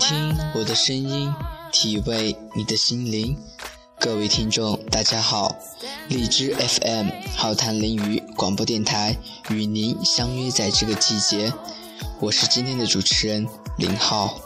听我的声音，体味你的心灵。各位听众，大家好，荔枝 FM 浩谈林语广播电台与您相约在这个季节，我是今天的主持人林浩。